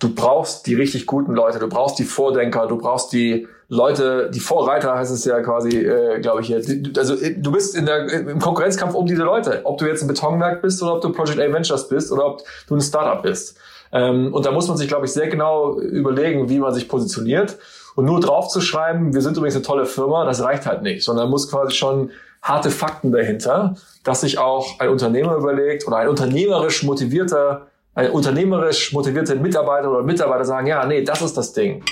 du brauchst die richtig guten Leute, du brauchst die Vordenker, du brauchst die Leute, die Vorreiter heißt es ja quasi, äh, glaube ich hier. Also äh, du bist in der, im Konkurrenzkampf um diese Leute. Ob du jetzt ein Betonwerk bist oder ob du Project A Ventures bist oder ob du ein Startup bist. Ähm, und da muss man sich, glaube ich, sehr genau überlegen, wie man sich positioniert. Und nur draufzuschreiben, wir sind übrigens eine tolle Firma, das reicht halt nicht, sondern muss quasi schon harte Fakten dahinter, dass sich auch ein Unternehmer überlegt oder ein unternehmerisch motivierter, unternehmerisch motivierter Mitarbeiter oder Mitarbeiter sagen, ja, nee, das ist das Ding.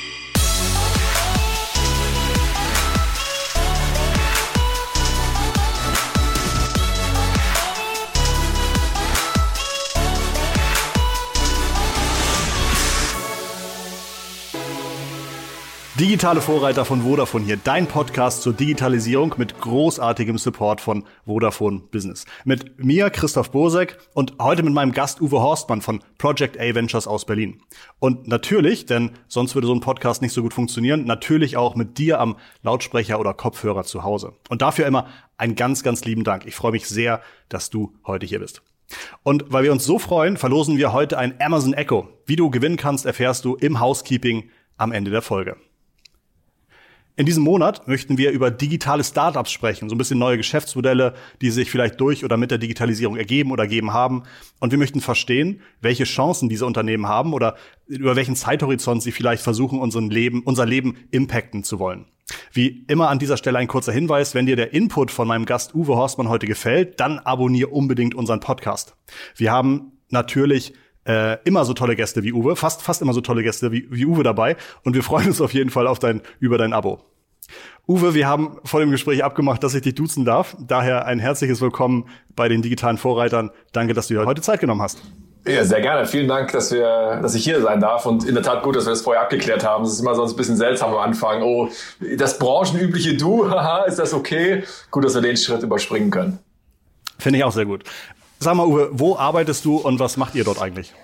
Digitale Vorreiter von Vodafone hier, dein Podcast zur Digitalisierung mit großartigem Support von Vodafone Business. Mit mir, Christoph Bosek und heute mit meinem Gast Uwe Horstmann von Project A Ventures aus Berlin. Und natürlich, denn sonst würde so ein Podcast nicht so gut funktionieren, natürlich auch mit dir am Lautsprecher oder Kopfhörer zu Hause. Und dafür immer einen ganz, ganz lieben Dank. Ich freue mich sehr, dass du heute hier bist. Und weil wir uns so freuen, verlosen wir heute ein Amazon Echo. Wie du gewinnen kannst, erfährst du im Housekeeping am Ende der Folge. In diesem Monat möchten wir über digitale Startups sprechen, so ein bisschen neue Geschäftsmodelle, die sich vielleicht durch oder mit der Digitalisierung ergeben oder ergeben haben. Und wir möchten verstehen, welche Chancen diese Unternehmen haben oder über welchen Zeithorizont sie vielleicht versuchen, unseren Leben, unser Leben impacten zu wollen. Wie immer an dieser Stelle ein kurzer Hinweis, wenn dir der Input von meinem Gast Uwe Horstmann heute gefällt, dann abonniere unbedingt unseren Podcast. Wir haben natürlich äh, immer so tolle Gäste wie Uwe, fast fast immer so tolle Gäste wie, wie Uwe dabei und wir freuen uns auf jeden Fall auf dein über dein Abo. Uwe, wir haben vor dem Gespräch abgemacht, dass ich dich duzen darf. Daher ein herzliches Willkommen bei den digitalen Vorreitern. Danke, dass du dir heute Zeit genommen hast. Ja, sehr gerne. Vielen Dank, dass wir, dass ich hier sein darf. Und in der Tat gut, dass wir das vorher abgeklärt haben. Es ist immer sonst ein bisschen seltsam am Anfang. Oh, das branchenübliche Du, haha, ist das okay? Gut, dass wir den Schritt überspringen können. Finde ich auch sehr gut. Sag mal, Uwe, wo arbeitest du und was macht ihr dort eigentlich?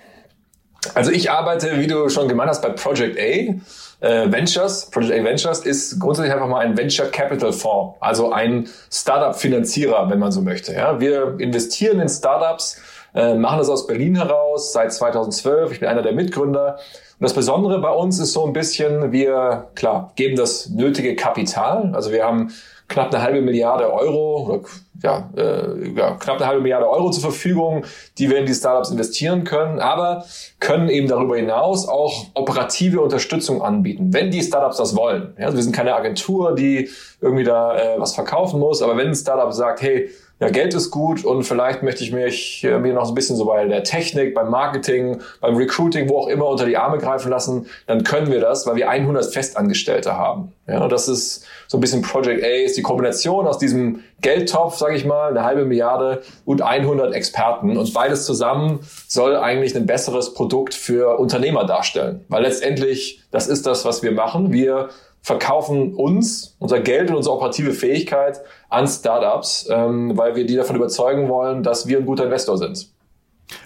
Also ich arbeite, wie du schon gemeint hast, bei Project A. Äh, Ventures, Project A Ventures ist grundsätzlich einfach mal ein Venture Capital Fonds, also ein Startup-Finanzierer, wenn man so möchte. Ja, wir investieren in Startups, äh, machen das aus Berlin heraus seit 2012. Ich bin einer der Mitgründer. Und das Besondere bei uns ist so ein bisschen, wir, klar, geben das nötige Kapital. Also wir haben knapp eine halbe Milliarde Euro ja, äh, ja, knapp eine halbe Milliarde Euro zur Verfügung, die wir in die Startups investieren können, aber können eben darüber hinaus auch operative Unterstützung anbieten, wenn die Startups das wollen. Ja, also wir sind keine Agentur, die irgendwie da äh, was verkaufen muss, aber wenn ein Startup sagt, hey, ja, Geld ist gut und vielleicht möchte ich mich äh, mir noch ein bisschen so bei der Technik, beim Marketing, beim Recruiting, wo auch immer unter die Arme greifen lassen, dann können wir das, weil wir 100 Festangestellte haben. Ja, und das ist so ein bisschen Project A, ist die Kombination aus diesem Geldtopf, sage ich mal, eine halbe Milliarde und 100 Experten und beides zusammen soll eigentlich ein besseres Produkt für Unternehmer darstellen, weil letztendlich das ist das, was wir machen. Wir verkaufen uns, unser Geld und unsere operative Fähigkeit an Startups, ähm, weil wir die davon überzeugen wollen, dass wir ein guter Investor sind.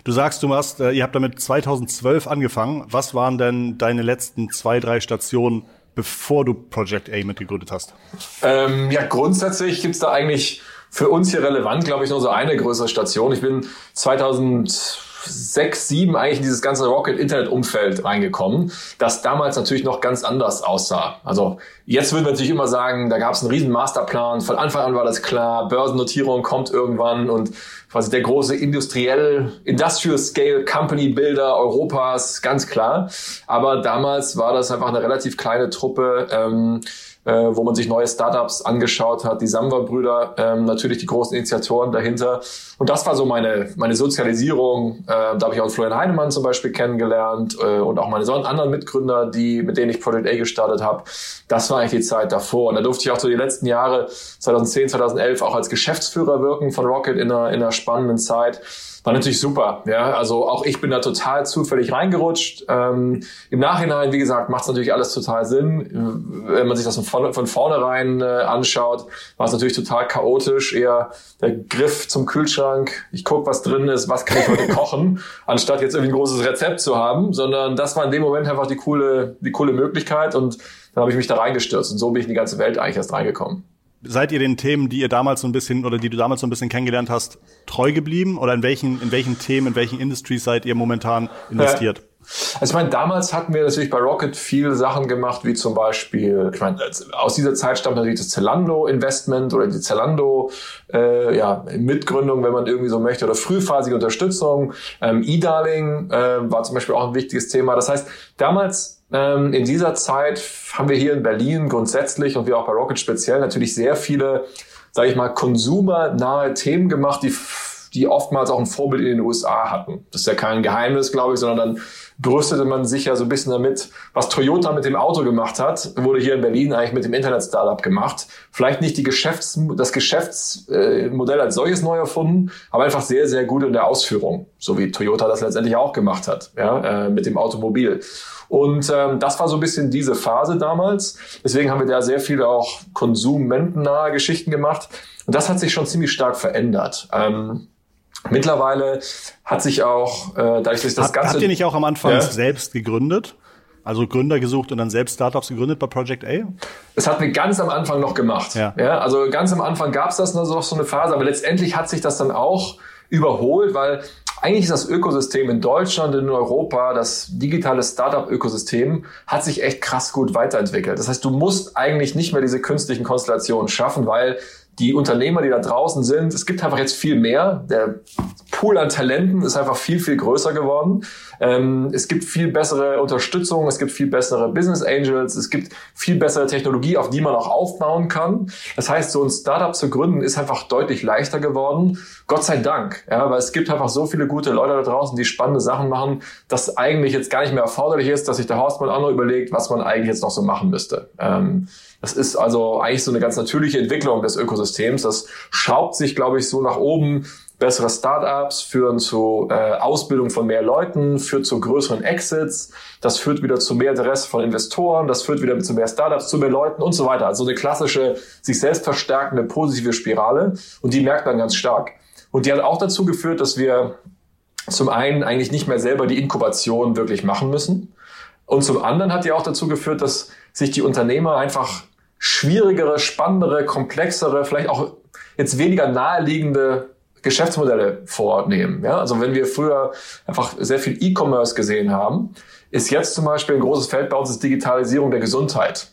Du sagst, du hast, äh, ihr habt damit 2012 angefangen. Was waren denn deine letzten zwei, drei Stationen, bevor du Project A mitgegründet hast? Ähm, ja, grundsätzlich gibt's da eigentlich für uns hier relevant, glaube ich, nur so eine größere Station. Ich bin 2000 sechs, sieben eigentlich in dieses ganze Rocket-Internet-Umfeld reingekommen, das damals natürlich noch ganz anders aussah. Also jetzt würden wir natürlich immer sagen, da gab es einen riesen Masterplan, von Anfang an war das klar, Börsennotierung kommt irgendwann und quasi der große industriell, Industrial Scale Company Builder Europas, ganz klar. Aber damals war das einfach eine relativ kleine Truppe. Ähm, äh, wo man sich neue Startups angeschaut hat, die Samwer-Brüder, ähm, natürlich die großen Initiatoren dahinter. Und das war so meine, meine Sozialisierung. Äh, da habe ich auch Florian Heinemann zum Beispiel kennengelernt äh, und auch meine anderen Mitgründer, die, mit denen ich Project A gestartet habe. Das war eigentlich die Zeit davor. Und da durfte ich auch so die letzten Jahre, 2010, 2011, auch als Geschäftsführer wirken von Rocket in einer, in einer spannenden Zeit war natürlich super. Ja, also auch ich bin da total zufällig reingerutscht. Ähm, Im Nachhinein, wie gesagt, macht es natürlich alles total Sinn. Wenn man sich das von, von vornherein äh, anschaut, war es natürlich total chaotisch. Eher der Griff zum Kühlschrank. Ich guck, was drin ist, was kann ich heute kochen, anstatt jetzt irgendwie ein großes Rezept zu haben, sondern das war in dem Moment einfach die coole, die coole Möglichkeit und dann habe ich mich da reingestürzt und so bin ich in die ganze Welt eigentlich erst reingekommen. Seid ihr den Themen, die ihr damals so ein bisschen oder die du damals so ein bisschen kennengelernt hast, treu geblieben? Oder in welchen, in welchen Themen, in welchen Industries seid ihr momentan investiert? Also ich meine, damals hatten wir natürlich bei Rocket viele Sachen gemacht, wie zum Beispiel, ich meine, aus dieser Zeit stammt natürlich das Zalando-Investment oder die Zalando äh, ja, wenn man irgendwie so möchte, oder frühphasige Unterstützung. Ähm, E-Darling äh, war zum Beispiel auch ein wichtiges Thema. Das heißt, damals ähm, in dieser Zeit haben wir hier in Berlin grundsätzlich und wir auch bei Rocket speziell natürlich sehr viele, sage ich mal, konsumernahe Themen gemacht, die die oftmals auch ein Vorbild in den USA hatten. Das ist ja kein Geheimnis, glaube ich, sondern dann brüstete man sich ja so ein bisschen damit, was Toyota mit dem Auto gemacht hat, wurde hier in Berlin eigentlich mit dem Internet-Startup gemacht. Vielleicht nicht die Geschäfts-, das Geschäftsmodell als solches neu erfunden, aber einfach sehr, sehr gut in der Ausführung, so wie Toyota das letztendlich auch gemacht hat, ja, äh, mit dem Automobil. Und ähm, das war so ein bisschen diese Phase damals. Deswegen haben wir da sehr viele auch konsumentennahe Geschichten gemacht. Und das hat sich schon ziemlich stark verändert. Ähm, Mittlerweile hat sich auch, äh, dadurch, dass das Hat, Ganze... Habt ihr nicht auch am Anfang ja? selbst gegründet? Also Gründer gesucht und dann selbst Startups gegründet bei Project A? Das hatten wir ganz am Anfang noch gemacht. Ja. ja also ganz am Anfang gab es das noch so eine Phase, aber letztendlich hat sich das dann auch überholt, weil eigentlich ist das Ökosystem in Deutschland, in Europa, das digitale Startup-Ökosystem hat sich echt krass gut weiterentwickelt. Das heißt, du musst eigentlich nicht mehr diese künstlichen Konstellationen schaffen, weil die Unternehmer, die da draußen sind, es gibt einfach jetzt viel mehr. Der Pool an Talenten ist einfach viel, viel größer geworden. Ähm, es gibt viel bessere Unterstützung, es gibt viel bessere Business Angels, es gibt viel bessere Technologie, auf die man auch aufbauen kann. Das heißt, so ein Startup zu gründen ist einfach deutlich leichter geworden. Gott sei Dank. Ja, weil es gibt einfach so viele gute Leute da draußen, die spannende Sachen machen, dass eigentlich jetzt gar nicht mehr erforderlich ist, dass sich der Hausmann auch noch überlegt, was man eigentlich jetzt noch so machen müsste. Ähm, das ist also eigentlich so eine ganz natürliche Entwicklung des Ökosystems. Das schraubt sich, glaube ich, so nach oben. Bessere Startups führen zu äh, Ausbildung von mehr Leuten, führt zu größeren Exits. Das führt wieder zu mehr Interesse von Investoren. Das führt wieder zu mehr Startups, zu mehr Leuten und so weiter. Also eine klassische, sich selbst verstärkende, positive Spirale. Und die merkt man ganz stark. Und die hat auch dazu geführt, dass wir zum einen eigentlich nicht mehr selber die Inkubation wirklich machen müssen. Und zum anderen hat die auch dazu geführt, dass sich die Unternehmer einfach schwierigere, spannendere, komplexere, vielleicht auch jetzt weniger naheliegende Geschäftsmodelle vornehmen. Ja? Also wenn wir früher einfach sehr viel E-Commerce gesehen haben, ist jetzt zum Beispiel ein großes Feld bei uns ist Digitalisierung der Gesundheit.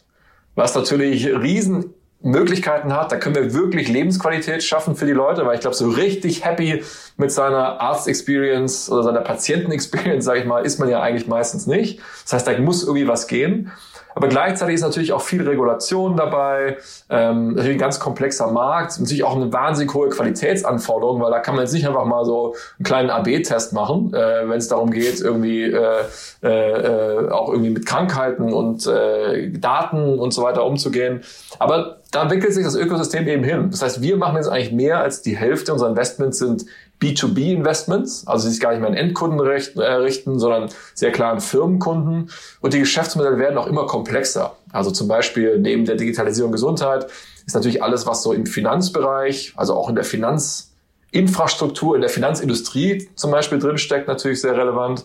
Was natürlich riesen Möglichkeiten hat, da können wir wirklich Lebensqualität schaffen für die Leute, weil ich glaube, so richtig happy mit seiner Arzt-Experience oder seiner Patienten-Experience, sage ich mal, ist man ja eigentlich meistens nicht. Das heißt, da muss irgendwie was gehen. Aber gleichzeitig ist natürlich auch viel Regulation dabei, ähm, natürlich ein ganz komplexer Markt, natürlich auch eine wahnsinnig hohe Qualitätsanforderung, weil da kann man jetzt nicht einfach mal so einen kleinen AB-Test machen, äh, wenn es darum geht, irgendwie äh, äh, auch irgendwie mit Krankheiten und äh, Daten und so weiter umzugehen. Aber da entwickelt sich das Ökosystem eben hin. Das heißt, wir machen jetzt eigentlich mehr als die Hälfte unserer Investments sind B2B-Investments, also sich gar nicht mehr an Endkunden äh, richten, sondern sehr klar an Firmenkunden. Und die Geschäftsmodelle werden auch immer komplexer. Also zum Beispiel neben der Digitalisierung Gesundheit ist natürlich alles, was so im Finanzbereich, also auch in der Finanzinfrastruktur, in der Finanzindustrie zum Beispiel drinsteckt, natürlich sehr relevant.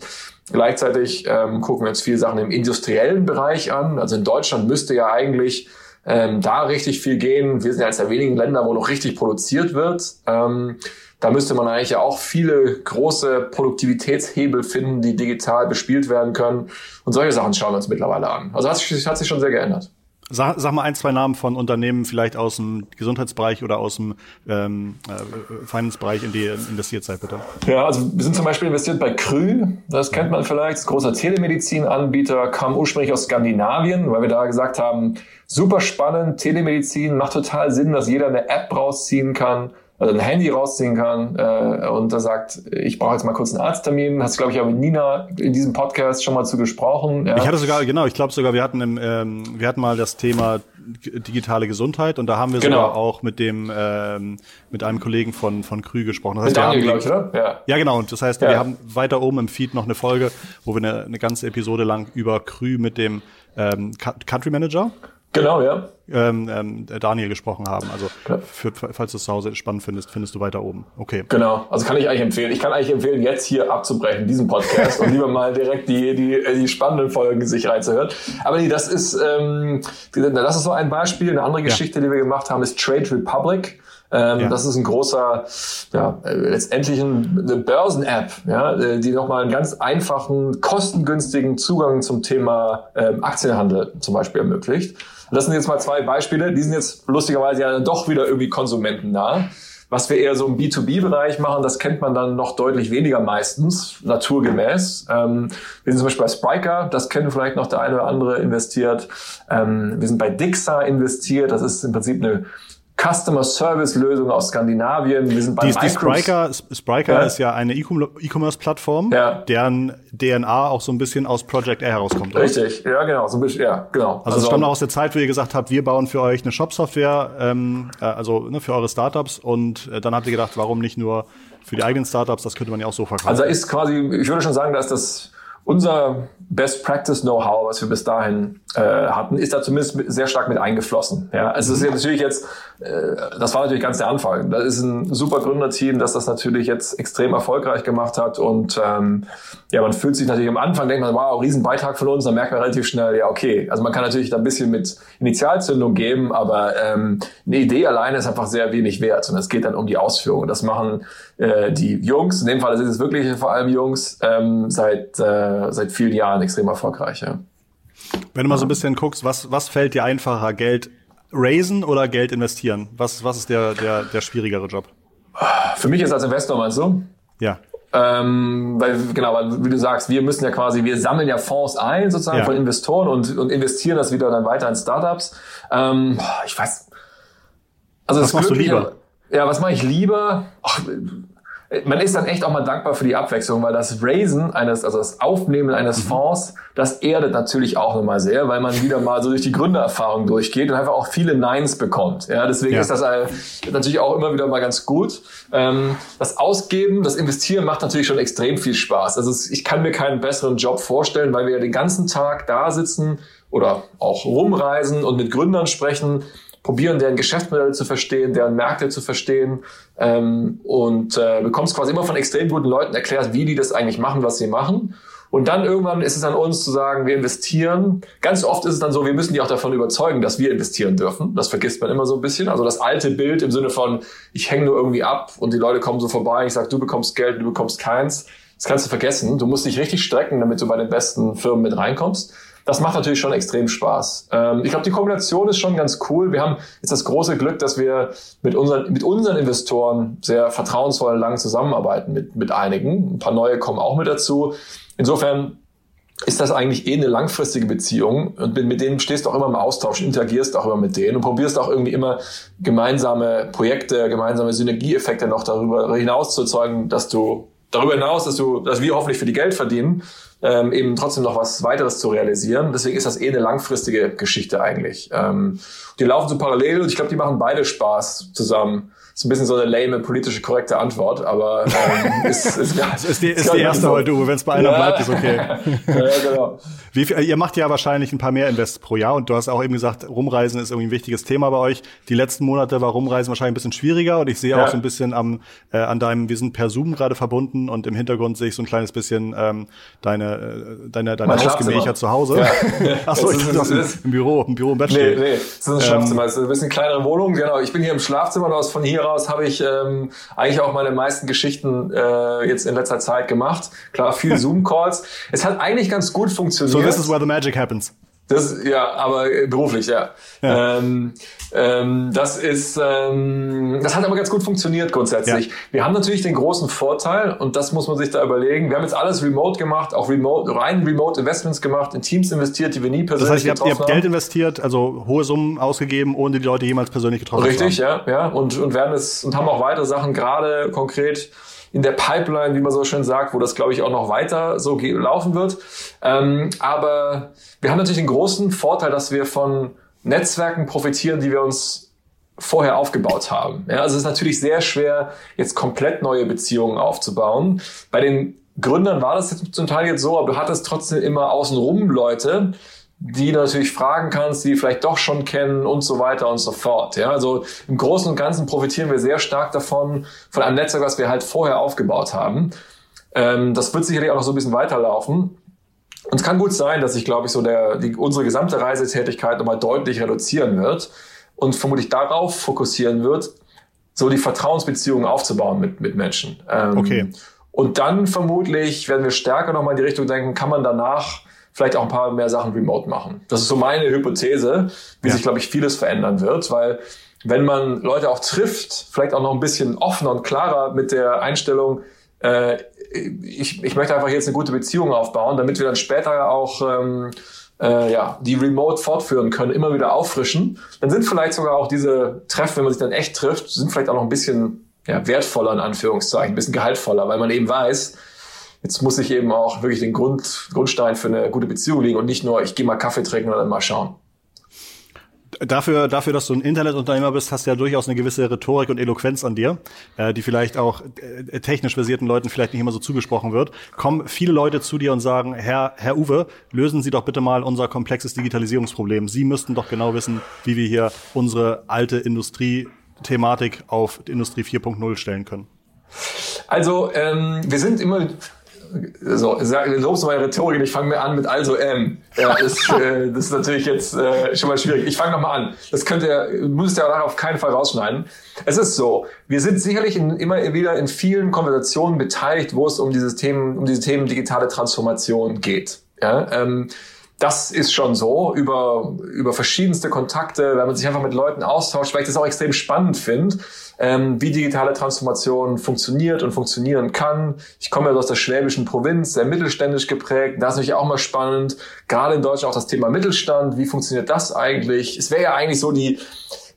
Gleichzeitig ähm, gucken wir uns viele Sachen im industriellen Bereich an. Also in Deutschland müsste ja eigentlich ähm, da richtig viel gehen. Wir sind ja eines der wenigen Länder, wo noch richtig produziert wird. Ähm, da müsste man eigentlich ja auch viele große Produktivitätshebel finden, die digital bespielt werden können. Und solche Sachen schauen wir uns mittlerweile an. Also das hat sich schon sehr geändert. Sag, sag mal ein, zwei Namen von Unternehmen, vielleicht aus dem Gesundheitsbereich oder aus dem ähm, äh, Finance-Bereich, in die ihr investiert seid, bitte. Ja, also wir sind zum Beispiel investiert bei Krü, das kennt man vielleicht, das großer Telemedizin-Anbieter, kam ursprünglich aus Skandinavien, weil wir da gesagt haben, super spannend, Telemedizin, macht total Sinn, dass jeder eine App rausziehen kann, also ein Handy rausziehen kann äh, und da sagt, ich brauche jetzt mal kurz einen Arzttermin. Hast du, glaube ich, auch mit Nina in diesem Podcast schon mal zu gesprochen. Ja? Ich hatte sogar, genau, ich glaube sogar, wir hatten im, ähm, wir hatten mal das Thema digitale Gesundheit und da haben wir genau. sogar auch mit dem ähm, mit einem Kollegen von von Krü gesprochen. Das heißt, mit Daniel, glaube ich, oder? Ja. ja, genau. Und das heißt, ja. wir haben weiter oben im Feed noch eine Folge, wo wir eine, eine ganze Episode lang über Krü mit dem ähm, Country Manager Genau, ja. Ähm, ähm, Daniel gesprochen haben. Also für, falls du es zu Hause spannend findest, findest du weiter oben. Okay. Genau, also kann ich eigentlich empfehlen. Ich kann eigentlich empfehlen, jetzt hier abzubrechen, diesen Podcast und lieber mal direkt die, die, die spannenden Folgen sich reinzuhören. Aber nee, das ist, ähm, das ist so ein Beispiel. Eine andere Geschichte, ja. die wir gemacht haben, ist Trade Republic. Ähm, ja. Das ist ein großer, ja, letztendlich eine Börsen-App, ja, die nochmal einen ganz einfachen, kostengünstigen Zugang zum Thema ähm, Aktienhandel zum Beispiel ermöglicht. Das sind jetzt mal zwei Beispiele. Die sind jetzt lustigerweise ja doch wieder irgendwie konsumentennah. Was wir eher so im B2B-Bereich machen, das kennt man dann noch deutlich weniger meistens, naturgemäß. Ähm, wir sind zum Beispiel bei Spriker, das kennen vielleicht noch der eine oder andere investiert. Ähm, wir sind bei Dixa investiert, das ist im Prinzip eine Customer Service Lösung aus Skandinavien. Wir sind bei die, die Spriker, Spriker ja. ist ja eine E-Commerce-Plattform, ja. deren DNA auch so ein bisschen aus Project Air herauskommt. Richtig, oder? ja genau, so ein bisschen, ja genau. Also, also es stammt auch aus der Zeit, wo ihr gesagt habt, wir bauen für euch eine Shop-Software, ähm, äh, also ne, für eure Startups und äh, dann habt ihr gedacht, warum nicht nur für die eigenen Startups? Das könnte man ja auch so verkaufen. Also ist quasi, ich würde schon sagen, dass das unser Best Practice Know-how, was wir bis dahin äh, hatten, ist da zumindest sehr stark mit eingeflossen. Ja, also es ist ja natürlich jetzt, äh, das war natürlich ganz der Anfang. Das ist ein super Gründerteam, das das natürlich jetzt extrem erfolgreich gemacht hat und ähm, ja, man fühlt sich natürlich am Anfang, denkt man, wow, Riesenbeitrag von uns, dann merkt man relativ schnell, ja, okay. Also man kann natürlich da ein bisschen mit Initialzündung geben, aber ähm, eine Idee alleine ist einfach sehr wenig wert und es geht dann um die Ausführung. Und das machen äh, die Jungs, in dem Fall sind es wirklich vor allem Jungs, ähm, seit, äh, seit vielen Jahren extrem erfolgreich. Ja. Wenn du mal so ein bisschen guckst, was, was fällt dir einfacher, Geld raisen oder Geld investieren? Was, was ist der, der, der schwierigere Job? Für mich ist als Investor, meinst du? Ja. Ähm, weil, genau, weil, wie du sagst, wir müssen ja quasi, wir sammeln ja Fonds ein, sozusagen ja. von Investoren und, und investieren das wieder dann weiter in Startups. Ähm, ich weiß. Also was machst du lieber? Ja, was mache ich lieber? Ach, man ist dann echt auch mal dankbar für die Abwechslung, weil das Raisen eines, also das Aufnehmen eines mhm. Fonds, das erdet natürlich auch nochmal sehr, weil man wieder mal so durch die Gründererfahrung durchgeht und einfach auch viele Neins bekommt. Ja, deswegen ja. ist das natürlich auch immer wieder mal ganz gut. Ähm, das Ausgeben, das Investieren macht natürlich schon extrem viel Spaß. Also ich kann mir keinen besseren Job vorstellen, weil wir ja den ganzen Tag da sitzen oder auch rumreisen und mit Gründern sprechen, probieren, deren Geschäftsmodelle zu verstehen, deren Märkte zu verstehen ähm, und äh, bekommst quasi immer von extrem guten Leuten erklärt, wie die das eigentlich machen, was sie machen. Und dann irgendwann ist es an uns zu sagen, wir investieren. Ganz oft ist es dann so, wir müssen die auch davon überzeugen, dass wir investieren dürfen. Das vergisst man immer so ein bisschen. Also das alte Bild im Sinne von, ich hänge nur irgendwie ab und die Leute kommen so vorbei, ich sage, du bekommst Geld, du bekommst keins. Das kannst du vergessen. Du musst dich richtig strecken, damit du bei den besten Firmen mit reinkommst das macht natürlich schon extrem Spaß. Ähm, ich glaube, die Kombination ist schon ganz cool. Wir haben jetzt das große Glück, dass wir mit unseren, mit unseren Investoren sehr vertrauensvoll lang zusammenarbeiten mit, mit einigen. Ein paar neue kommen auch mit dazu. Insofern ist das eigentlich eh eine langfristige Beziehung und mit denen stehst du auch immer im Austausch, interagierst auch immer mit denen und probierst auch irgendwie immer gemeinsame Projekte, gemeinsame Synergieeffekte noch darüber hinaus zu erzeugen, dass du darüber hinaus, dass du, dass wir hoffentlich für die Geld verdienen, ähm, eben trotzdem noch was weiteres zu realisieren. Deswegen ist das eh eine langfristige Geschichte eigentlich. Ähm, die laufen so parallel und ich glaube, die machen beide Spaß zusammen ist ein bisschen so eine lame, politische, korrekte Antwort, aber ähm, ist, ist, ja, ist, ist die, ist die erste so. heute, Uwe. Wenn es bei einer ja. bleibt, ist okay. ja, genau. Wie viel, ihr macht ja wahrscheinlich ein paar mehr Invests pro Jahr und du hast auch eben gesagt, Rumreisen ist irgendwie ein wichtiges Thema bei euch. Die letzten Monate war Rumreisen wahrscheinlich ein bisschen schwieriger und ich sehe ja. auch so ein bisschen am, äh, an deinem, wir sind per Zoom gerade verbunden und im Hintergrund sehe ich so ein kleines bisschen ähm, deine, äh, deine, deine Hausgemächer zu Hause. Ja. Achso, ich dachte, das ist im Büro, im Büro im Bett Nee, nee, das ist ein Schlafzimmer. Ähm, das ist ein bisschen kleinere Wohnung, genau. Ich bin hier im Schlafzimmer, hast von hier aus habe ich ähm, eigentlich auch meine meisten Geschichten äh, jetzt in letzter Zeit gemacht. Klar, viel Zoom-Calls. es hat eigentlich ganz gut funktioniert. So this is where the magic happens. Das, ja, aber beruflich, ja. ja. Ähm, ähm, das ist, ähm, das hat aber ganz gut funktioniert grundsätzlich. Ja. Wir haben natürlich den großen Vorteil und das muss man sich da überlegen. Wir haben jetzt alles remote gemacht, auch remote, rein remote Investments gemacht, in Teams investiert, die wir nie persönlich das heißt, ihr habt, ihr habt Geld investiert, also hohe Summen ausgegeben, ohne die Leute jemals persönlich getroffen Richtig, zu haben. Richtig, ja, ja. Und, und werden es, und haben auch weitere Sachen gerade konkret in der Pipeline, wie man so schön sagt, wo das, glaube ich, auch noch weiter so laufen wird. Ähm, aber wir haben natürlich den großen Vorteil, dass wir von Netzwerken profitieren, die wir uns vorher aufgebaut haben. Ja, also es ist natürlich sehr schwer, jetzt komplett neue Beziehungen aufzubauen. Bei den Gründern war das jetzt zum Teil jetzt so, aber du hattest trotzdem immer außenrum Leute, die du natürlich fragen kannst, die vielleicht doch schon kennen und so weiter und so fort. Ja, also im Großen und Ganzen profitieren wir sehr stark davon, von einem Netzwerk, was wir halt vorher aufgebaut haben. Ähm, das wird sicherlich auch noch so ein bisschen weiterlaufen. Und es kann gut sein, dass sich, glaube ich, so der, die, unsere gesamte Reisetätigkeit nochmal deutlich reduzieren wird und vermutlich darauf fokussieren wird, so die Vertrauensbeziehungen aufzubauen mit, mit Menschen. Ähm, okay. Und dann vermutlich werden wir stärker nochmal in die Richtung denken, kann man danach vielleicht auch ein paar mehr Sachen remote machen. Das ist so meine Hypothese, wie ja. sich, glaube ich, vieles verändern wird, weil wenn man Leute auch trifft, vielleicht auch noch ein bisschen offener und klarer mit der Einstellung, äh, ich, ich möchte einfach jetzt eine gute Beziehung aufbauen, damit wir dann später auch ähm, äh, ja, die remote fortführen können, immer wieder auffrischen, dann sind vielleicht sogar auch diese Treffen, wenn man sich dann echt trifft, sind vielleicht auch noch ein bisschen ja, wertvoller in Anführungszeichen, ein bisschen gehaltvoller, weil man eben weiß, jetzt muss ich eben auch wirklich den Grund, Grundstein für eine gute Beziehung legen und nicht nur, ich gehe mal Kaffee trinken und dann mal schauen. Dafür, dafür, dass du ein Internetunternehmer bist, hast du ja durchaus eine gewisse Rhetorik und Eloquenz an dir, äh, die vielleicht auch äh, technisch versierten Leuten vielleicht nicht immer so zugesprochen wird. Kommen viele Leute zu dir und sagen, Herr, Herr Uwe, lösen Sie doch bitte mal unser komplexes Digitalisierungsproblem. Sie müssten doch genau wissen, wie wir hier unsere alte Industrie-Thematik auf Industrie 4.0 stellen können. Also ähm, wir sind immer so, lobst du meine Rhetorik, ich fange mir an mit also M. Ja, ist, äh, das ist natürlich jetzt äh, schon mal schwierig. Ich fange nochmal an. Das könnt ihr, müsst ihr auch auf keinen Fall rausschneiden. Es ist so, wir sind sicherlich in, immer wieder in vielen Konversationen beteiligt, wo es um dieses Themen, um diese Themen digitale Transformation geht. Ja, ähm, das ist schon so über, über verschiedenste Kontakte, wenn man sich einfach mit Leuten austauscht, weil ich das auch extrem spannend finde, ähm, wie digitale Transformation funktioniert und funktionieren kann. Ich komme ja aus der schwäbischen Provinz, sehr mittelständisch geprägt. Da ist natürlich auch mal spannend, gerade in Deutschland auch das Thema Mittelstand. Wie funktioniert das eigentlich? Es wäre ja eigentlich so die,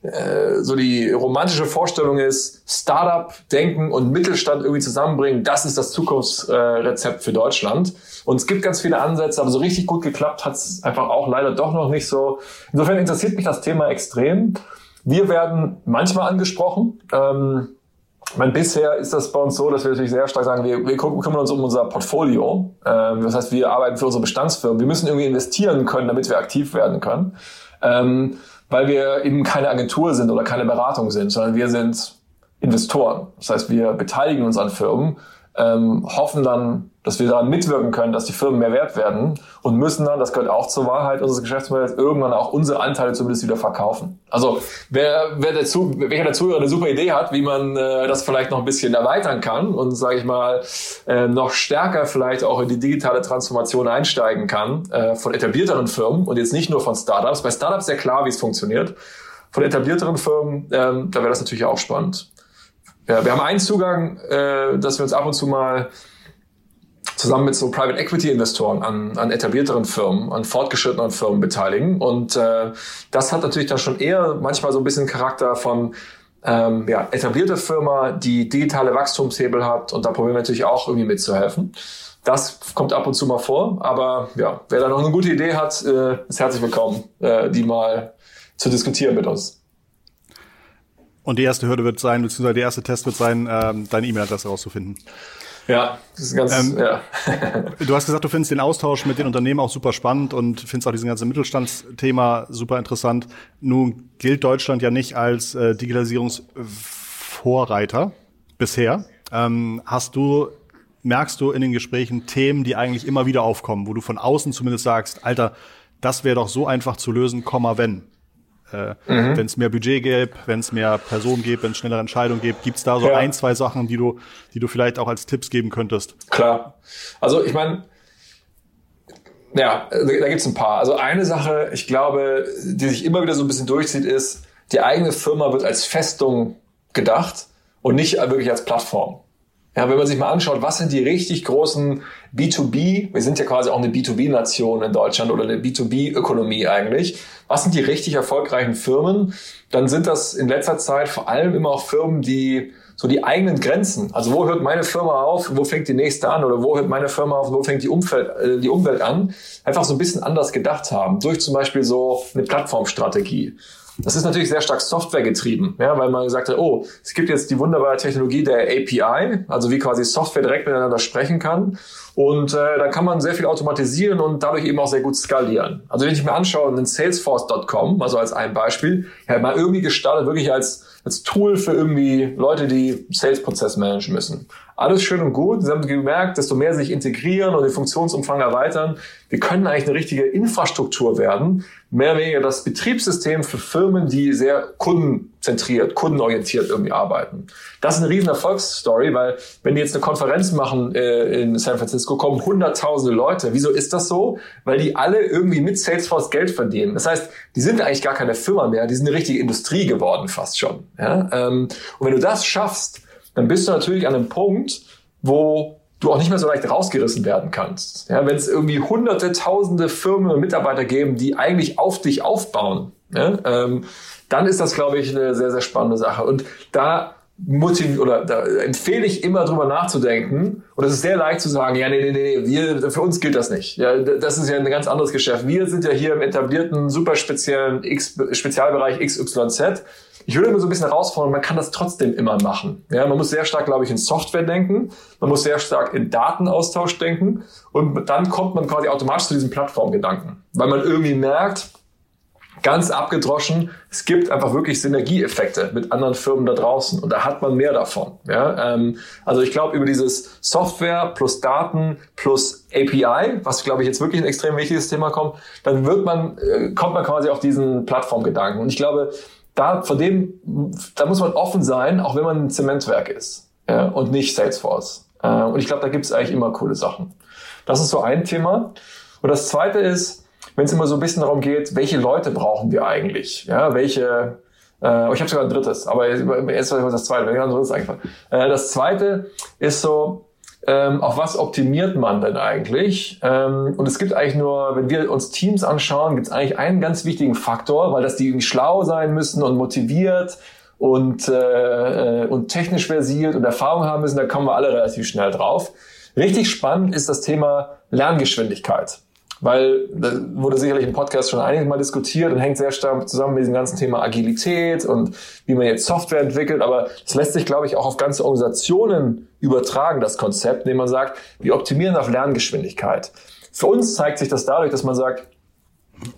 äh, so die romantische Vorstellung ist, Startup-Denken und Mittelstand irgendwie zusammenbringen, das ist das Zukunftsrezept für Deutschland. Und es gibt ganz viele Ansätze, aber so richtig gut geklappt hat es einfach auch leider doch noch nicht so. Insofern interessiert mich das Thema extrem. Wir werden manchmal angesprochen. Ähm, mein, bisher ist das bei uns so, dass wir natürlich sehr stark sagen, wir, wir kümmern uns um unser Portfolio. Ähm, das heißt, wir arbeiten für unsere Bestandsfirmen. Wir müssen irgendwie investieren können, damit wir aktiv werden können. Ähm, weil wir eben keine Agentur sind oder keine Beratung sind, sondern wir sind Investoren. Das heißt, wir beteiligen uns an Firmen, ähm, hoffen dann, dass wir daran mitwirken können, dass die Firmen mehr wert werden und müssen dann, das gehört auch zur Wahrheit unseres Geschäftsmodells, irgendwann auch unsere Anteile zumindest wieder verkaufen. Also wer, wer dazu, welcher der Zuhörer eine super Idee hat, wie man äh, das vielleicht noch ein bisschen erweitern kann und, sage ich mal, äh, noch stärker vielleicht auch in die digitale Transformation einsteigen kann äh, von etablierteren Firmen und jetzt nicht nur von Startups. Bei Startups sehr klar, wie es funktioniert. Von etablierteren Firmen, ähm, da wäre das natürlich auch spannend. Ja, wir haben einen Zugang, äh, dass wir uns ab und zu mal zusammen mit so Private Equity Investoren an, an etablierteren Firmen, an fortgeschrittenen Firmen beteiligen. Und äh, das hat natürlich dann schon eher manchmal so ein bisschen Charakter von ähm, ja, etablierte Firma, die digitale Wachstumshebel hat und da probieren wir natürlich auch irgendwie mitzuhelfen. Das kommt ab und zu mal vor, aber ja, wer da noch eine gute Idee hat, äh, ist herzlich willkommen, äh, die mal zu diskutieren mit uns. Und die erste Hürde wird sein, beziehungsweise der erste Test wird sein, ähm, deine E-Mail-Adresse rauszufinden. Ja, das ist ganz, ähm, ja. du hast gesagt, du findest den Austausch mit den Unternehmen auch super spannend und findest auch diesen ganzen Mittelstandsthema super interessant. Nun gilt Deutschland ja nicht als äh, Digitalisierungsvorreiter bisher. Ähm, hast du, merkst du in den Gesprächen Themen, die eigentlich immer wieder aufkommen, wo du von außen zumindest sagst, Alter, das wäre doch so einfach zu lösen, Komma wenn. Äh, mhm. Wenn es mehr Budget gäbe, wenn es mehr Personen gibt, wenn es schnellere Entscheidungen gibt, gibt es da so ja. ein, zwei Sachen, die du, die du vielleicht auch als Tipps geben könntest? Klar. Also ich meine, ja, da gibt es ein paar. Also eine Sache, ich glaube, die sich immer wieder so ein bisschen durchzieht, ist, die eigene Firma wird als Festung gedacht und nicht wirklich als Plattform. Ja, wenn man sich mal anschaut, was sind die richtig großen B2B, wir sind ja quasi auch eine B2B-Nation in Deutschland oder eine B2B-Ökonomie eigentlich, was sind die richtig erfolgreichen Firmen, dann sind das in letzter Zeit vor allem immer auch Firmen, die so die eigenen Grenzen, also wo hört meine Firma auf, wo fängt die nächste an oder wo hört meine Firma auf, wo fängt die, Umfeld, äh, die Umwelt an, einfach so ein bisschen anders gedacht haben, durch zum Beispiel so eine Plattformstrategie. Das ist natürlich sehr stark Software getrieben, ja, weil man gesagt hat, oh, es gibt jetzt die wunderbare Technologie der API, also wie quasi Software direkt miteinander sprechen kann. Und äh, dann kann man sehr viel automatisieren und dadurch eben auch sehr gut skalieren. Also wenn ich mir anschaue, einen Salesforce.com, also als ein Beispiel, ja, mal irgendwie gestartet, wirklich als, als Tool für irgendwie Leute, die Sales-Prozess managen müssen. Alles schön und gut. Sie haben gemerkt, desto mehr sich integrieren und den Funktionsumfang erweitern, wir können eigentlich eine richtige Infrastruktur werden, mehr oder weniger das Betriebssystem für Firmen, die sehr Kunden kundenzentriert, kundenorientiert irgendwie arbeiten. Das ist eine riesen Erfolgsstory, weil wenn die jetzt eine Konferenz machen äh, in San Francisco, kommen hunderttausende Leute. Wieso ist das so? Weil die alle irgendwie mit Salesforce Geld verdienen. Das heißt, die sind eigentlich gar keine Firma mehr, die sind eine richtige Industrie geworden fast schon. Ja? Ähm, und wenn du das schaffst, dann bist du natürlich an einem Punkt, wo du auch nicht mehr so leicht rausgerissen werden kannst. Ja, wenn es irgendwie hunderte, tausende Firmen und Mitarbeiter geben, die eigentlich auf dich aufbauen, ja, ähm, dann ist das, glaube ich, eine sehr, sehr spannende Sache. Und da oder da empfehle ich immer drüber nachzudenken. Und es ist sehr leicht zu sagen, ja, nee, nee, nee, wir, für uns gilt das nicht. Ja, das ist ja ein ganz anderes Geschäft. Wir sind ja hier im etablierten, super speziellen X, Spezialbereich XYZ. Ich würde immer so ein bisschen herausfordern, man kann das trotzdem immer machen. Ja, man muss sehr stark, glaube ich, in Software denken. Man muss sehr stark in Datenaustausch denken. Und dann kommt man quasi automatisch zu diesem Plattformgedanken. Weil man irgendwie merkt, ganz abgedroschen, es gibt einfach wirklich Synergieeffekte mit anderen Firmen da draußen und da hat man mehr davon. Ja? Ähm, also ich glaube, über dieses Software plus Daten plus API, was glaube ich jetzt wirklich ein extrem wichtiges Thema kommt, dann wird man, äh, kommt man quasi auf diesen Plattformgedanken. Und ich glaube, da, von dem, da muss man offen sein, auch wenn man ein Zementwerk ist ja, und nicht Salesforce. Äh, und ich glaube, da gibt es eigentlich immer coole Sachen. Das ist so ein Thema. Und das zweite ist, wenn es immer so ein bisschen darum geht, welche Leute brauchen wir eigentlich? Ja, welche, äh, ich habe sogar ein drittes, aber jetzt war das zweite, mir ein drittes eingefallen. Äh, das zweite ist so, ähm, auf was optimiert man denn eigentlich? Ähm, und es gibt eigentlich nur, wenn wir uns Teams anschauen, gibt es eigentlich einen ganz wichtigen Faktor, weil das die irgendwie schlau sein müssen und motiviert und, äh, äh, und technisch versiert und Erfahrung haben müssen, da kommen wir alle relativ schnell drauf. Richtig spannend ist das Thema Lerngeschwindigkeit. Weil da wurde sicherlich im Podcast schon einiges Mal diskutiert und hängt sehr stark zusammen mit diesem ganzen Thema Agilität und wie man jetzt Software entwickelt. Aber es lässt sich, glaube ich, auch auf ganze Organisationen übertragen, das Konzept, indem man sagt, wir optimieren auf Lerngeschwindigkeit. Für uns zeigt sich das dadurch, dass man sagt,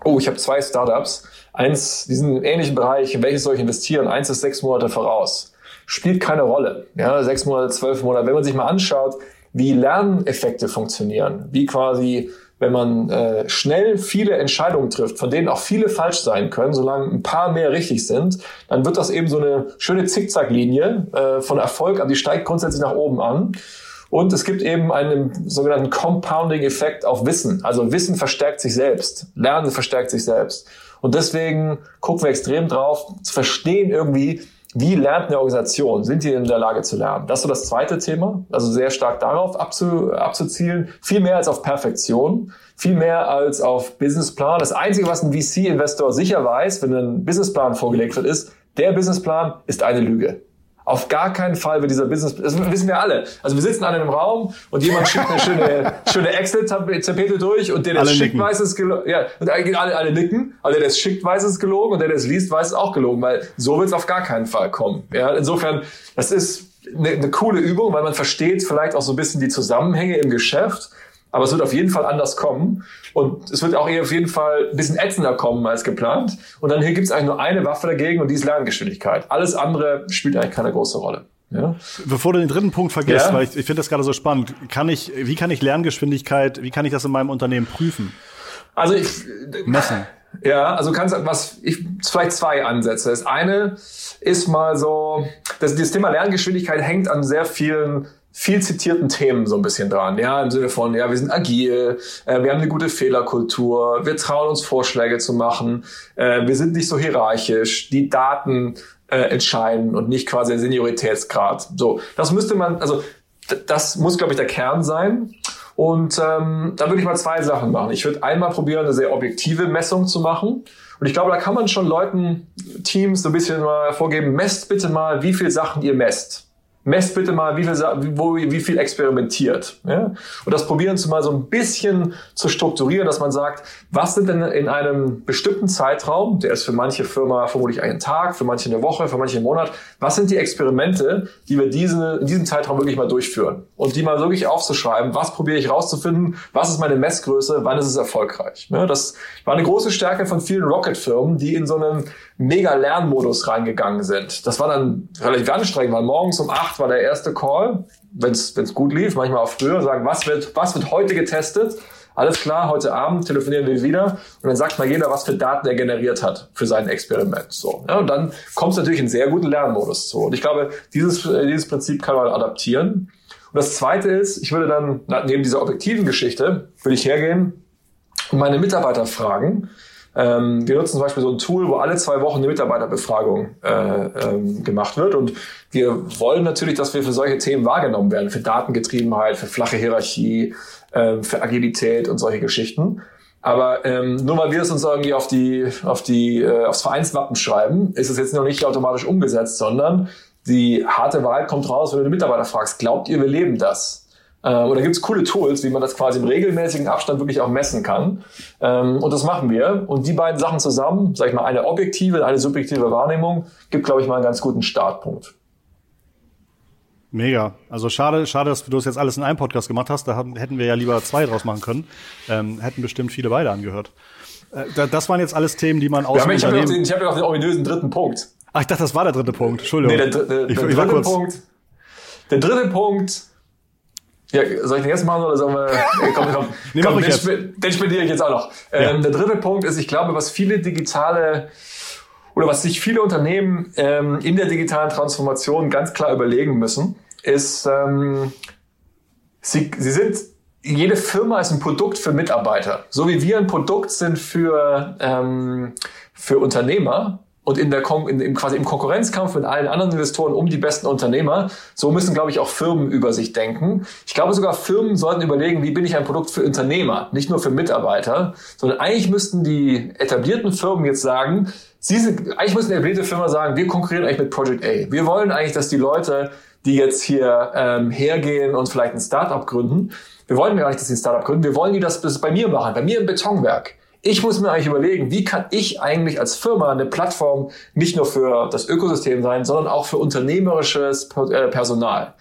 oh, ich habe zwei Startups, eins, diesen ähnlichen Bereich, in welches soll ich investieren? Eins ist sechs Monate voraus. Spielt keine Rolle. Ja, sechs Monate, zwölf Monate. Wenn man sich mal anschaut, wie Lerneffekte funktionieren, wie quasi wenn man äh, schnell viele Entscheidungen trifft, von denen auch viele falsch sein können, solange ein paar mehr richtig sind, dann wird das eben so eine schöne Zickzacklinie äh, von Erfolg, also die steigt grundsätzlich nach oben an. Und es gibt eben einen sogenannten Compounding-Effekt auf Wissen. Also Wissen verstärkt sich selbst, Lernen verstärkt sich selbst. Und deswegen gucken wir extrem drauf, zu verstehen irgendwie, wie lernt eine Organisation? Sind die in der Lage zu lernen? Das ist so das zweite Thema. Also sehr stark darauf abzu, abzuzielen. Viel mehr als auf Perfektion. Viel mehr als auf Businessplan. Das Einzige, was ein VC-Investor sicher weiß, wenn ein Businessplan vorgelegt wird, ist, der Businessplan ist eine Lüge. Auf gar keinen Fall wird dieser Business, das wissen wir alle. Also wir sitzen alle im Raum und jemand schickt eine schöne, schöne Excel-Tapete durch und der, der es schickt, weiß es gelogen. Ja, und alle, alle nicken, aber der, der es schickt, weiß es gelogen und der, der es liest, weiß es auch gelogen, weil so wird es auf gar keinen Fall kommen. Ja, insofern, das ist eine, eine coole Übung, weil man versteht vielleicht auch so ein bisschen die Zusammenhänge im Geschäft aber es wird auf jeden Fall anders kommen. Und es wird auch eher auf jeden Fall ein bisschen ätzender kommen als geplant. Und dann hier gibt es eigentlich nur eine Waffe dagegen und die ist Lerngeschwindigkeit. Alles andere spielt eigentlich keine große Rolle. Ja. Bevor du den dritten Punkt vergisst, ja. weil ich, ich finde das gerade so spannend, kann ich, wie kann ich Lerngeschwindigkeit, wie kann ich das in meinem Unternehmen prüfen? Also ich messen. Ja, also kannst was ich vielleicht zwei Ansätze. Das eine ist mal so, das, das Thema Lerngeschwindigkeit hängt an sehr vielen viel zitierten Themen so ein bisschen dran. Ja, im Sinne von, ja, wir sind agil, äh, wir haben eine gute Fehlerkultur, wir trauen uns Vorschläge zu machen, äh, wir sind nicht so hierarchisch, die Daten äh, entscheiden und nicht quasi der Senioritätsgrad. So, das müsste man, also das muss, glaube ich, der Kern sein. Und ähm, da würde ich mal zwei Sachen machen. Ich würde einmal probieren, eine sehr objektive Messung zu machen. Und ich glaube, da kann man schon Leuten, Teams so ein bisschen mal vorgeben, messt bitte mal, wie viel Sachen ihr messt messt bitte mal, wie viel, wo, wie viel experimentiert. Ja? Und das probieren Sie mal so ein bisschen zu strukturieren, dass man sagt, was sind denn in einem bestimmten Zeitraum, der ist für manche Firma vermutlich einen Tag, für manche eine Woche, für manche einen Monat, was sind die Experimente, die wir diese, in diesem Zeitraum wirklich mal durchführen? Und die mal wirklich aufzuschreiben, was probiere ich rauszufinden, was ist meine Messgröße, wann ist es erfolgreich? Ja, das war eine große Stärke von vielen Rocket-Firmen, die in so einem mega Lernmodus reingegangen sind. Das war dann relativ anstrengend, weil morgens um acht war der erste Call, wenn es gut lief, manchmal auch früher, sagen, was wird, was wird heute getestet? alles klar, heute Abend telefonieren wir wieder und dann sagt mal jeder, was für Daten er generiert hat für sein Experiment. So, ja, und dann kommt es natürlich in sehr guten Lernmodus zu. Und ich glaube, dieses, äh, dieses Prinzip kann man adaptieren. Und das Zweite ist, ich würde dann neben dieser objektiven Geschichte, würde ich hergehen und meine Mitarbeiter fragen, ähm, wir nutzen zum Beispiel so ein Tool, wo alle zwei Wochen eine Mitarbeiterbefragung äh, ähm, gemacht wird. Und wir wollen natürlich, dass wir für solche Themen wahrgenommen werden, für Datengetriebenheit, für flache Hierarchie, äh, für Agilität und solche Geschichten. Aber ähm, nur weil wir es uns irgendwie auf die, auf die, äh, aufs Vereinswappen schreiben, ist es jetzt noch nicht automatisch umgesetzt, sondern die harte Wahrheit kommt raus, wenn du den Mitarbeiter fragst, glaubt ihr, wir leben das? Äh, oder gibt es coole Tools, wie man das quasi im regelmäßigen Abstand wirklich auch messen kann. Ähm, und das machen wir. Und die beiden Sachen zusammen, sag ich mal, eine objektive, eine subjektive Wahrnehmung, gibt, glaube ich, mal einen ganz guten Startpunkt. Mega. Also schade, schade, dass du das jetzt alles in einem Podcast gemacht hast. Da haben, hätten wir ja lieber zwei draus machen können. Ähm, hätten bestimmt viele beide angehört. Äh, das waren jetzt alles Themen, die man aus ja, Ich habe ja, den, hab ja noch den ominösen dritten Punkt. Ach, ich dachte, das war der dritte Punkt. Entschuldigung. Nee, der, der, ich, der, ich dritte Punkt. Der dritte Punkt ja, soll ich den jetzt machen oder sollen wir? Ey, komm, komm, nee, komm den, sp den spendiere ich jetzt auch noch. Ja. Ähm, der dritte Punkt ist, ich glaube, was viele digitale oder was sich viele Unternehmen ähm, in der digitalen Transformation ganz klar überlegen müssen, ist, ähm, sie, sie sind jede Firma ist ein Produkt für Mitarbeiter. So wie wir ein Produkt sind für, ähm, für Unternehmer, und in der Kon in, in, quasi im Konkurrenzkampf mit allen anderen Investoren um die besten Unternehmer, so müssen, glaube ich, auch Firmen über sich denken. Ich glaube sogar, Firmen sollten überlegen, wie bin ich ein Produkt für Unternehmer, nicht nur für Mitarbeiter, sondern eigentlich müssten die etablierten Firmen jetzt sagen, sie sind, eigentlich müssen etablierte Firmen sagen, wir konkurrieren eigentlich mit Project A. Wir wollen eigentlich, dass die Leute, die jetzt hier ähm, hergehen und vielleicht ein Startup gründen, wir wollen gar nicht, dass sie ein Startup gründen, wir wollen die das bei mir machen, bei mir im Betonwerk. Ich muss mir eigentlich überlegen, wie kann ich eigentlich als Firma eine Plattform nicht nur für das Ökosystem sein, sondern auch für unternehmerisches äh, Personal.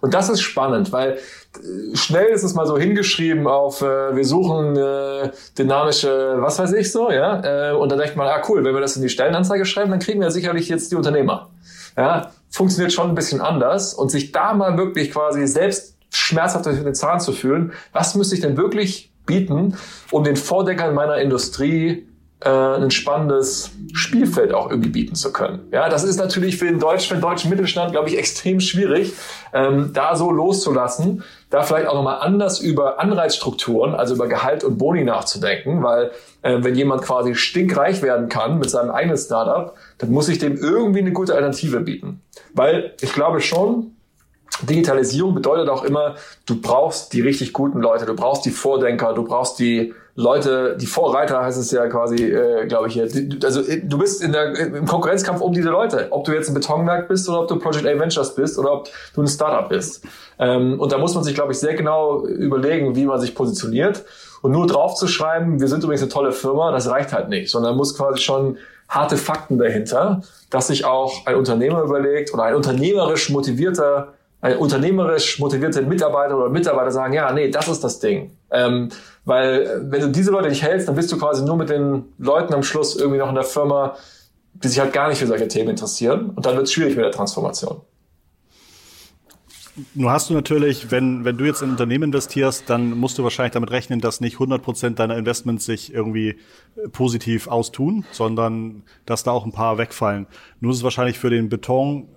Und das ist spannend, weil äh, schnell ist es mal so hingeschrieben auf, äh, wir suchen äh, dynamische, was weiß ich so, ja, äh, und dann denkt man, ah cool, wenn wir das in die Stellenanzeige schreiben, dann kriegen wir sicherlich jetzt die Unternehmer. Ja, funktioniert schon ein bisschen anders und sich da mal wirklich quasi selbst schmerzhaft durch den Zahn zu fühlen, was müsste ich denn wirklich bieten, um den Vordeckern meiner Industrie äh, ein spannendes Spielfeld auch irgendwie bieten zu können. Ja, das ist natürlich für den deutschen, für den deutschen Mittelstand, glaube ich, extrem schwierig, ähm, da so loszulassen, da vielleicht auch nochmal anders über Anreizstrukturen, also über Gehalt und Boni nachzudenken, weil äh, wenn jemand quasi stinkreich werden kann mit seinem eigenen Startup, dann muss ich dem irgendwie eine gute Alternative bieten. Weil ich glaube schon, Digitalisierung bedeutet auch immer, du brauchst die richtig guten Leute, du brauchst die Vordenker, du brauchst die Leute, die Vorreiter heißt es ja quasi, äh, glaube ich hier. Also äh, du bist in der, im Konkurrenzkampf um diese Leute. Ob du jetzt ein Betonwerk bist oder ob du Project A Ventures bist oder ob du ein Startup bist. Ähm, und da muss man sich, glaube ich, sehr genau überlegen, wie man sich positioniert. Und nur draufzuschreiben, wir sind übrigens eine tolle Firma, das reicht halt nicht, sondern muss quasi schon harte Fakten dahinter, dass sich auch ein Unternehmer überlegt oder ein unternehmerisch motivierter unternehmerisch motivierte Mitarbeiter oder Mitarbeiter sagen, ja, nee, das ist das Ding. Ähm, weil wenn du diese Leute nicht hältst, dann bist du quasi nur mit den Leuten am Schluss irgendwie noch in der Firma, die sich halt gar nicht für solche Themen interessieren. Und dann wird es schwierig mit der Transformation. Nun hast du natürlich, wenn, wenn du jetzt in ein Unternehmen investierst, dann musst du wahrscheinlich damit rechnen, dass nicht 100 Prozent deiner Investments sich irgendwie äh, positiv austun, sondern dass da auch ein paar wegfallen. Nun ist es wahrscheinlich für den Beton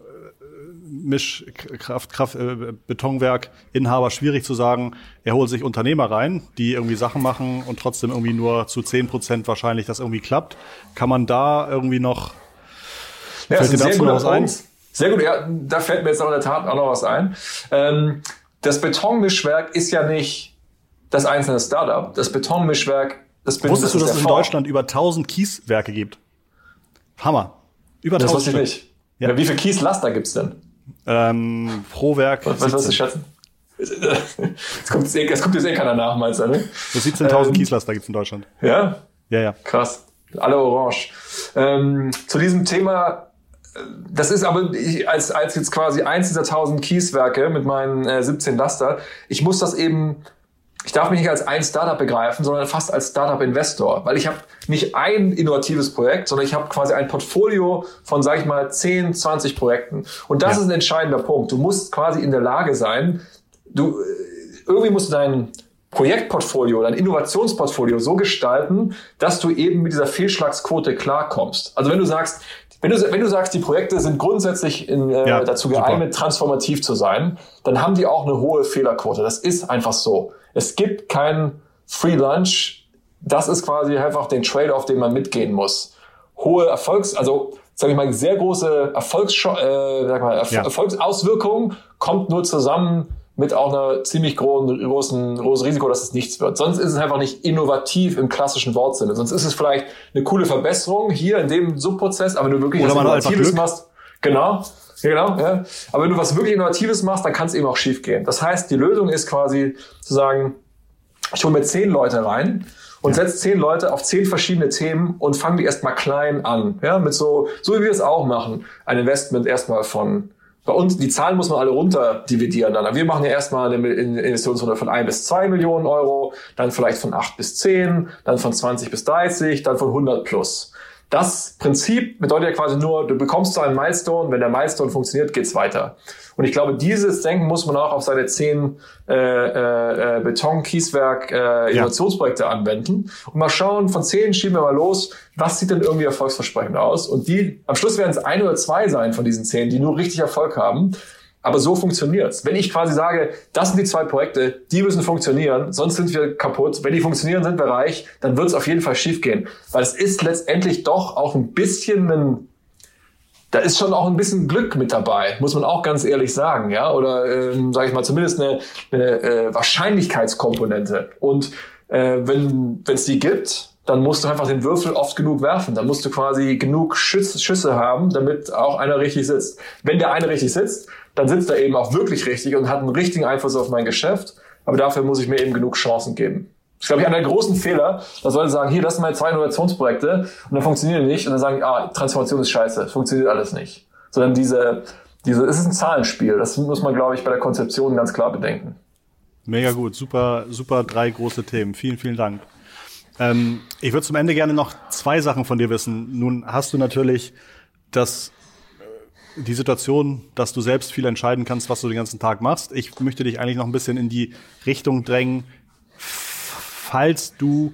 Mischkraft, Kraft, äh, Betonwerk Inhaber schwierig zu sagen, er holt sich Unternehmer rein, die irgendwie Sachen machen und trotzdem irgendwie nur zu zehn Prozent wahrscheinlich das irgendwie klappt. Kann man da irgendwie noch ja, fällt dir dazu noch was ein? Sehr gut, ja, da fällt mir jetzt auch in der Tat auch noch was ein. Ähm, das Betonmischwerk ist ja nicht das einzelne Startup. Das Betonmischwerk, das bin Wusstest das du, dass es in Deutschland über 1000 Kieswerke gibt? Hammer. Über 1000 Das wusste ich nicht. Ja. Wie viele Kieslaster gibt's denn? Ähm, pro Werk. Was, was wirst du schätzen? Es kommt, jetzt eh, kommt jetzt eh keiner nach, meinst du, ne? 17.000 ähm, Kieslaster gibt's in Deutschland. Ja? Ja, ja. Krass. Alle orange. Ähm, zu diesem Thema, das ist aber ich, als, als jetzt quasi eins dieser 1000 Kieswerke mit meinen äh, 17 Laster, ich muss das eben ich darf mich nicht als ein Startup begreifen, sondern fast als Startup-Investor, weil ich habe nicht ein innovatives Projekt, sondern ich habe quasi ein Portfolio von, sage ich mal, 10, 20 Projekten. Und das ja. ist ein entscheidender Punkt. Du musst quasi in der Lage sein, du irgendwie musst du deinen Projektportfolio, dein Innovationsportfolio so gestalten, dass du eben mit dieser Fehlschlagsquote klarkommst. Also wenn du sagst, wenn du, wenn du sagst, die Projekte sind grundsätzlich in, äh, ja, dazu geeignet, super. transformativ zu sein, dann haben die auch eine hohe Fehlerquote. Das ist einfach so. Es gibt kein Free Lunch. Das ist quasi einfach den Trade-off, den man mitgehen muss. Hohe Erfolgs-, also sage ich mal, sehr große Erfolgs äh, sag mal, Erf ja. Erfolgsauswirkungen kommt nur zusammen mit auch einer ziemlich großen, großen, großen Risiko, dass es nichts wird. Sonst ist es einfach nicht innovativ im klassischen Wortsinne. Sonst ist es vielleicht eine coole Verbesserung hier in dem Subprozess, aber wenn du wirklich Oder was Innovatives machst, genau, genau, ja. Aber wenn du was wirklich Innovatives machst, dann kann es eben auch schief gehen. Das heißt, die Lösung ist quasi zu sagen, ich hole mir zehn Leute rein und ja. setze zehn Leute auf zehn verschiedene Themen und fange die erstmal klein an. Ja, mit so, so wie wir es auch machen. Ein Investment erstmal von bei uns, die Zahlen muss man alle runter dividieren dann. Wir machen ja erstmal eine Investitionsrunde von ein bis zwei Millionen Euro, dann vielleicht von acht bis zehn, dann von 20 bis 30, dann von 100 plus. Das Prinzip bedeutet ja quasi nur, du bekommst so einen Milestone, wenn der Milestone funktioniert, geht's weiter. Und ich glaube, dieses Denken muss man auch auf seine zehn äh, äh, Beton, Kieswerk, äh, Innovationsprojekte ja. anwenden. Und mal schauen, von zehn schieben wir mal los, was sieht denn irgendwie erfolgsversprechend aus? Und die, am Schluss werden es ein oder zwei sein von diesen zehn, die nur richtig Erfolg haben. Aber so funktioniert's. Wenn ich quasi sage, das sind die zwei Projekte, die müssen funktionieren, sonst sind wir kaputt. Wenn die funktionieren, sind wir reich, dann wird es auf jeden Fall schiefgehen. Weil es ist letztendlich doch auch ein bisschen ein da ist schon auch ein bisschen Glück mit dabei, muss man auch ganz ehrlich sagen, ja, oder ähm, sage ich mal zumindest eine, eine äh, Wahrscheinlichkeitskomponente. Und äh, wenn es die gibt, dann musst du einfach den Würfel oft genug werfen. Dann musst du quasi genug Schüsse, Schüsse haben, damit auch einer richtig sitzt. Wenn der eine richtig sitzt, dann sitzt er eben auch wirklich richtig und hat einen richtigen Einfluss auf mein Geschäft. Aber dafür muss ich mir eben genug Chancen geben. Das ist, glaube ich, einer der großen Fehler, dass Leute sagen, hier, das sind meine zwei Innovationsprojekte und dann funktionieren die nicht und dann sagen, ah, Transformation ist scheiße, funktioniert alles nicht. Sondern diese, diese, es ist ein Zahlenspiel. Das muss man, glaube ich, bei der Konzeption ganz klar bedenken. Mega gut, super, super drei große Themen. Vielen, vielen Dank. Ähm, ich würde zum Ende gerne noch zwei Sachen von dir wissen. Nun hast du natürlich das äh, die Situation, dass du selbst viel entscheiden kannst, was du den ganzen Tag machst. Ich möchte dich eigentlich noch ein bisschen in die Richtung drängen, falls du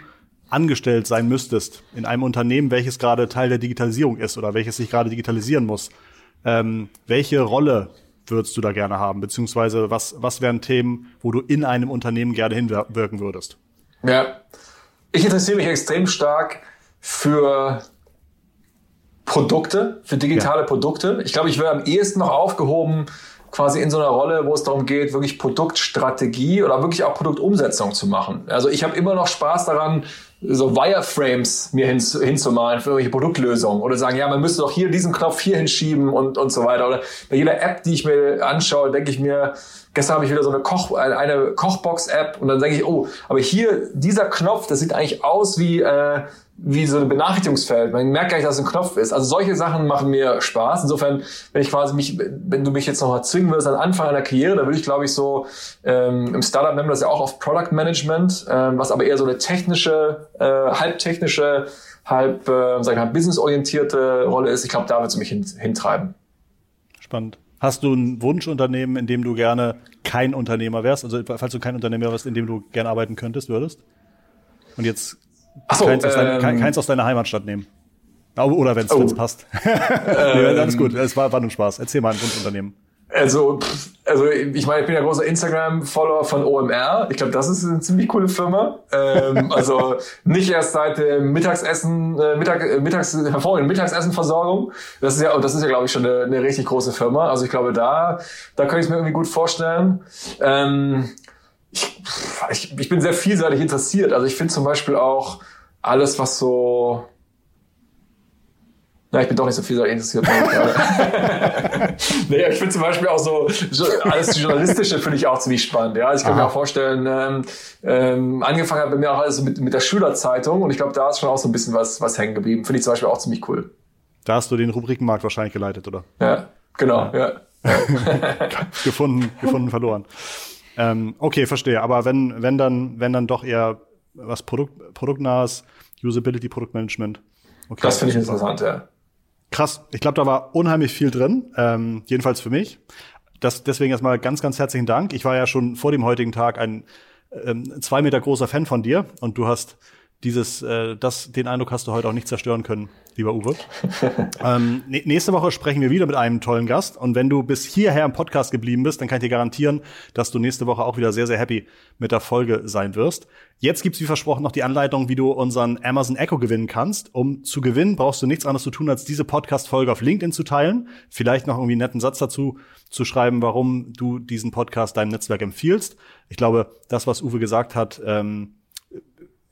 angestellt sein müsstest in einem Unternehmen, welches gerade Teil der Digitalisierung ist oder welches sich gerade digitalisieren muss, ähm, welche Rolle würdest du da gerne haben? Beziehungsweise was, was wären Themen, wo du in einem Unternehmen gerne hinwirken würdest? Ja, ich interessiere mich extrem stark für Produkte, für digitale ja. Produkte. Ich glaube, ich wäre am ehesten noch aufgehoben quasi in so einer Rolle, wo es darum geht, wirklich Produktstrategie oder wirklich auch Produktumsetzung zu machen. Also ich habe immer noch Spaß daran, so Wireframes mir hin, hinzumalen für irgendwelche Produktlösungen oder sagen, ja, man müsste doch hier diesen Knopf hier hinschieben und, und so weiter. Oder bei jeder App, die ich mir anschaue, denke ich mir, gestern habe ich wieder so eine Koch, eine Kochbox-App und dann denke ich, oh, aber hier, dieser Knopf, das sieht eigentlich aus wie, äh, wie so ein Benachrichtigungsfeld. Man merkt gar nicht, dass es ein Knopf ist. Also solche Sachen machen mir Spaß. Insofern, wenn ich quasi mich, wenn du mich jetzt nochmal zwingen würdest an Anfang einer Karriere, dann würde ich, glaube ich, so ähm, im Startup nennen wir das ja auch auf Product Management, ähm, was aber eher so eine technische, äh, halb technische, halb, äh, sag ich mal, businessorientierte Rolle ist. Ich glaube, da wird es mich hin, hintreiben. Spannend. Hast du ein Wunschunternehmen, in dem du gerne kein Unternehmer wärst? Also falls du kein Unternehmer wärst, in dem du gerne arbeiten könntest, würdest? Und jetzt so, keins, aus deiner, ähm, keins aus deiner Heimatstadt nehmen. Oder wenn es oh. passt. nee, ähm, alles gut, es war, war nur Spaß. Erzähl mal ein Wunschunternehmen. Also, also ich meine, ich bin ja großer Instagram-Follower von OMR. Ich glaube, das ist eine ziemlich coole Firma. Ähm, also nicht erst seit dem Mittagsessen, äh, Mittag, äh, Mittags, hervorragende Mittagsessenversorgung. Das ist ja, das ist ja, glaube ich, schon eine, eine richtig große Firma. Also ich glaube, da, da könnte ich es mir irgendwie gut vorstellen. Ähm, ich, ich, ich bin sehr vielseitig interessiert. Also ich finde zum Beispiel auch alles, was so ja, ich bin doch nicht so vielseitig interessiert. nee, ich finde zum Beispiel auch so, alles Journalistische finde ich auch ziemlich spannend. Ja, also ich kann Aha. mir auch vorstellen, ähm, ähm, angefangen hat bei mir auch alles mit, mit der Schülerzeitung und ich glaube, da ist schon auch so ein bisschen was, was hängen geblieben. Finde ich zum Beispiel auch ziemlich cool. Da hast du den Rubrikenmarkt wahrscheinlich geleitet, oder? Ja, genau, ja. ja. gefunden, gefunden, verloren. Ähm, okay, verstehe. Aber wenn, wenn dann, wenn dann doch eher was Produkt, produktnahes, Usability, Produktmanagement. Okay, das finde ich interessant, ja. Krass. Ich glaube, da war unheimlich viel drin. Ähm, jedenfalls für mich. Das, deswegen erstmal ganz, ganz herzlichen Dank. Ich war ja schon vor dem heutigen Tag ein ähm, zwei Meter großer Fan von dir und du hast dieses, äh, das, den Eindruck hast du heute auch nicht zerstören können, lieber Uwe. ähm, nächste Woche sprechen wir wieder mit einem tollen Gast. Und wenn du bis hierher im Podcast geblieben bist, dann kann ich dir garantieren, dass du nächste Woche auch wieder sehr, sehr happy mit der Folge sein wirst. Jetzt gibt's wie versprochen noch die Anleitung, wie du unseren Amazon Echo gewinnen kannst. Um zu gewinnen, brauchst du nichts anderes zu tun, als diese Podcast-Folge auf LinkedIn zu teilen. Vielleicht noch irgendwie einen netten Satz dazu zu schreiben, warum du diesen Podcast deinem Netzwerk empfiehlst. Ich glaube, das, was Uwe gesagt hat, ähm,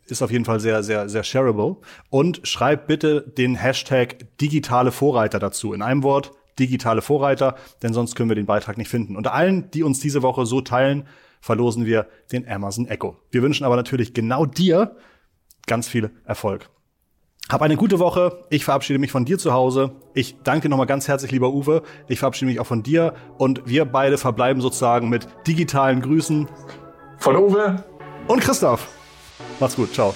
ist auf jeden Fall sehr, sehr, sehr shareable. Und schreib bitte den Hashtag digitale Vorreiter dazu. In einem Wort, digitale Vorreiter, denn sonst können wir den Beitrag nicht finden. Unter allen, die uns diese Woche so teilen, verlosen wir den Amazon Echo. Wir wünschen aber natürlich genau dir ganz viel Erfolg. Hab eine gute Woche. Ich verabschiede mich von dir zu Hause. Ich danke nochmal ganz herzlich, lieber Uwe. Ich verabschiede mich auch von dir. Und wir beide verbleiben sozusagen mit digitalen Grüßen. Von Uwe. Und Christoph. Macht's gut. Ciao.